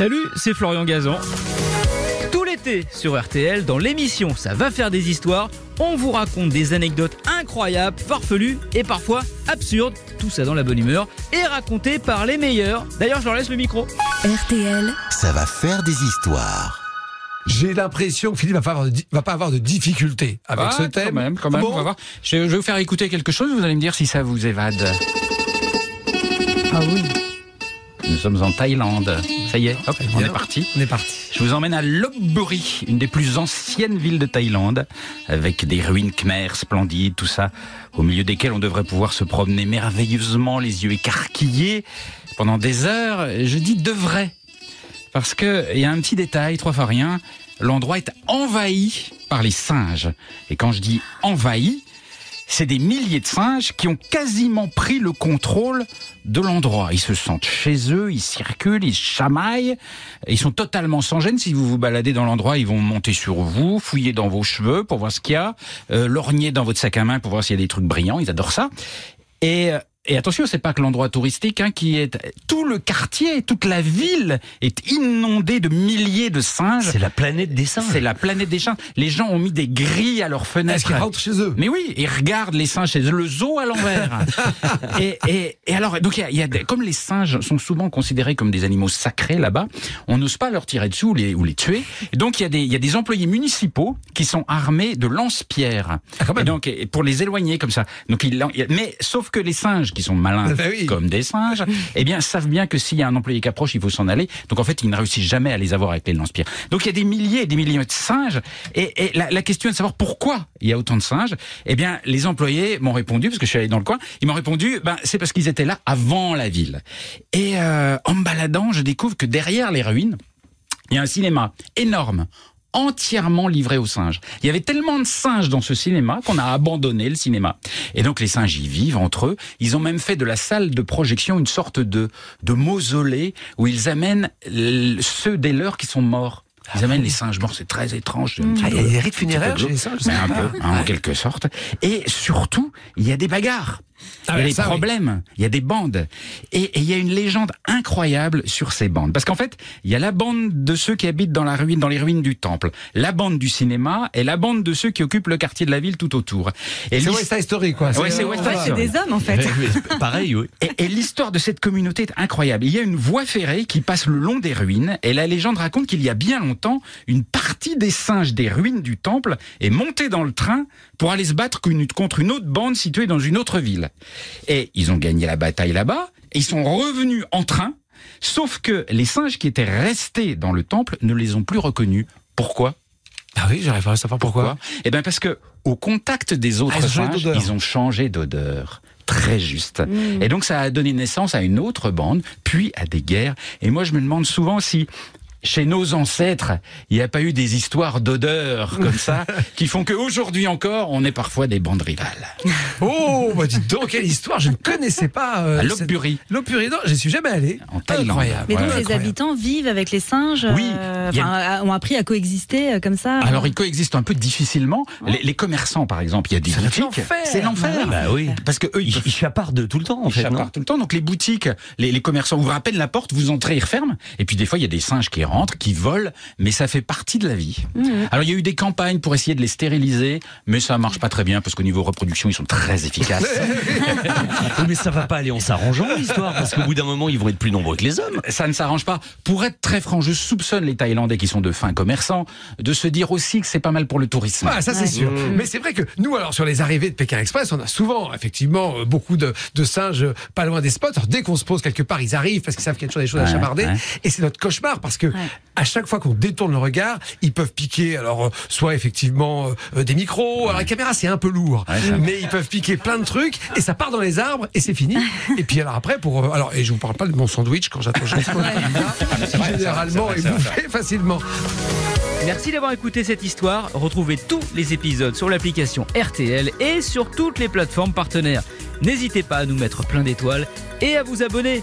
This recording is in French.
Salut, c'est Florian Gazan. Tout l'été sur RTL, dans l'émission Ça va faire des histoires, on vous raconte des anecdotes incroyables, farfelues et parfois absurdes, tout ça dans la bonne humeur, et racontées par les meilleurs. D'ailleurs, je leur laisse le micro. RTL, Ça va faire des histoires. J'ai l'impression que Philippe va pas avoir de, va pas avoir de difficultés avec Ah, ce thème. Quand même, quand même, Bon. on va voir. Je, je vais vous faire écouter quelque chose, vous allez me dire si ça vous évade. ah oui, Nous sommes en Thaïlande. Ça y est, hop, on est parti. On est parti. Je vous emmène à Lopburi, une des plus anciennes villes de Thaïlande, avec des ruines khmères splendides, tout ça, au milieu desquelles on devrait pouvoir se promener merveilleusement, les yeux écarquillés, pendant des heures. Je dis devrait, parce que il y a un petit détail, trois fois rien, l'endroit est envahi par les singes. Et quand je dis envahi, c'est des milliers de singes qui ont quasiment pris le contrôle de l'endroit. Ils se sentent chez eux, ils circulent, ils chamaillent, ils sont totalement sans gêne. Si vous vous baladez dans l'endroit, ils vont monter sur vous, fouiller dans vos cheveux pour voir ce qu'il y a, euh, lorgner dans votre sac à main pour voir s'il y a des trucs brillants. Ils adorent ça. Et, euh, et attention, c'est pas que l'endroit touristique hein, qui est tout le quartier, toute la ville est inondée de milliers de singes. C'est la planète des singes. C'est la planète des singes. Les gens ont mis des grilles à leurs Est-ce fenêtres. qu'ils rentrent chez eux? Mais oui, ils regardent les singes chez eux, le zoo à l'envers. et, et, et alors, donc il y a, il y a des- comme les singes sont souvent considérés comme des animaux sacrés là-bas, on n'ose pas leur tirer dessus ou les, ou les tuer. Et donc il y a des, il y a des employés municipaux qui sont armés de lance-pierres. Ah, quand même. et donc et pour les éloigner comme ça. Donc ils, l'en- mais sauf que les singes qui sont malins Bah oui. comme des singes, eh bien savent bien que s'il y a un employé qui approche, il faut s'en aller. Donc en fait, ils ne réussissent jamais à les avoir avec les lance-pierres. Donc il y a des milliers et des milliers de singes. Et, et la, la question est de savoir pourquoi il y a autant de singes. Eh bien, les employés m'ont répondu parce que je suis allé dans le coin. Ils m'ont répondu, ben c'est parce qu'ils étaient là avant la ville. Et euh, en me baladant, je découvre que derrière les ruines, il y a un cinéma énorme entièrement livré aux singes. Il y avait tellement de singes dans ce cinéma qu'on a abandonné le cinéma. Et donc les singes y vivent entre eux. Ils ont même fait de la salle de projection une sorte de, de mausolée où ils amènent ceux des leurs qui sont morts. Ils amènent les singes morts, c'est très étrange. petit Ah, il y a des rites funéraires chez les singes, un peu, hein, en quelque sorte. Et surtout, il y a des bagarres. Ah il y a des ça, oui. problèmes, il y a des bandes. Et, et il y a une légende incroyable sur ces bandes. Parce qu'en fait, il y a la bande de ceux qui habitent dans la ruine, dans les ruines du temple, la bande du cinéma et la bande de ceux qui occupent le quartier de la ville tout autour. Et C'est West Side Story, quoi. Ouais, c'est West Side des hommes en fait. Pareil, oui. Et, et l'histoire de cette communauté est incroyable. Il y a une voie ferrée qui passe le long des ruines et la légende raconte qu'il y a bien longtemps, une partie des singes des ruines du temple est montée dans le train pour aller se battre contre une autre bande située dans une autre ville. Et ils ont gagné la bataille là-bas et ils sont revenus en train, sauf que les singes qui étaient restés dans le temple ne les ont plus reconnus. Pourquoi? Ah oui, j'arrive pas à savoir pourquoi. Eh bien parce que au contact des autres Ah, singes, ils ont changé d'odeur. Très juste. Et donc ça a donné naissance à une autre bande, puis à des guerres. Et moi je me demande souvent si chez nos ancêtres, il n'y a pas eu des histoires d'odeur comme ça qui font qu'aujourd'hui encore, on est parfois des bandes rivales. Oh, bah dites donc, quelle histoire, je ne connaissais pas. euh, À cette- Lopburi, Lopburi, non, j'y suis jamais allé. en Thaïlande. Incroyable. Mais donc Ouais. les Incroyable. habitants vivent avec les singes, Oui, euh, il y a- enfin, ont appris à coexister euh, comme ça. Alors ils coexistent un peu difficilement. Les, les commerçants, par exemple, il y a des C'est boutiques. l'enfer. C'est l'enfer. Bah oui. Parce que eux, ils Ils, ils chapardent tout le temps, en Ils fait, tout le temps. Donc les boutiques, les, les commerçants ouvrent à peine la porte, vous entrez, ils referment. Et puis des fois, il y a des singes qui rentrent, qui volent, mais ça fait partie de la vie. Alors il y a eu des campagnes pour essayer de les stériliser, mais ça marche pas très bien parce qu'au niveau reproduction, ils sont très efficaces. Oui, Mais ça va pas aller en s'arrangeant, l'histoire, parce qu'au bout d'un moment, ils vont être plus nombreux que les hommes. ça ne s'arrange pas. Pour être très franc, je soupçonne les Thaïlandais qui sont de fins commerçants de se dire aussi que c'est pas mal pour le tourisme. Ah, ça c'est sûr. Mais c'est vrai que nous, alors sur les arrivées de Pékin Express, on a souvent effectivement euh, beaucoup de, de singes euh, pas loin des spots. Alors, dès qu'on se pose quelque part, ils arrivent parce qu'ils savent qu'il y a toujours des choses à chamarder. ouais. Et c'est notre cauchemar parce que à chaque fois qu'on détourne le regard, ils peuvent piquer. Alors euh, soit effectivement euh, euh, des micros. Alors la caméra c'est un peu lourd, Ouais, mais ils peuvent piquer plein de trucs et ça part dans les arbres et c'est fini. et puis alors après pour euh, alors et je vous parle pas de mon sandwich quand j'attends généralement est bouffé facilement. Merci d'avoir écouté cette histoire. Retrouvez tous les épisodes sur l'application RTL et sur toutes les plateformes partenaires. N'hésitez pas à nous mettre plein d'étoiles et à vous abonner.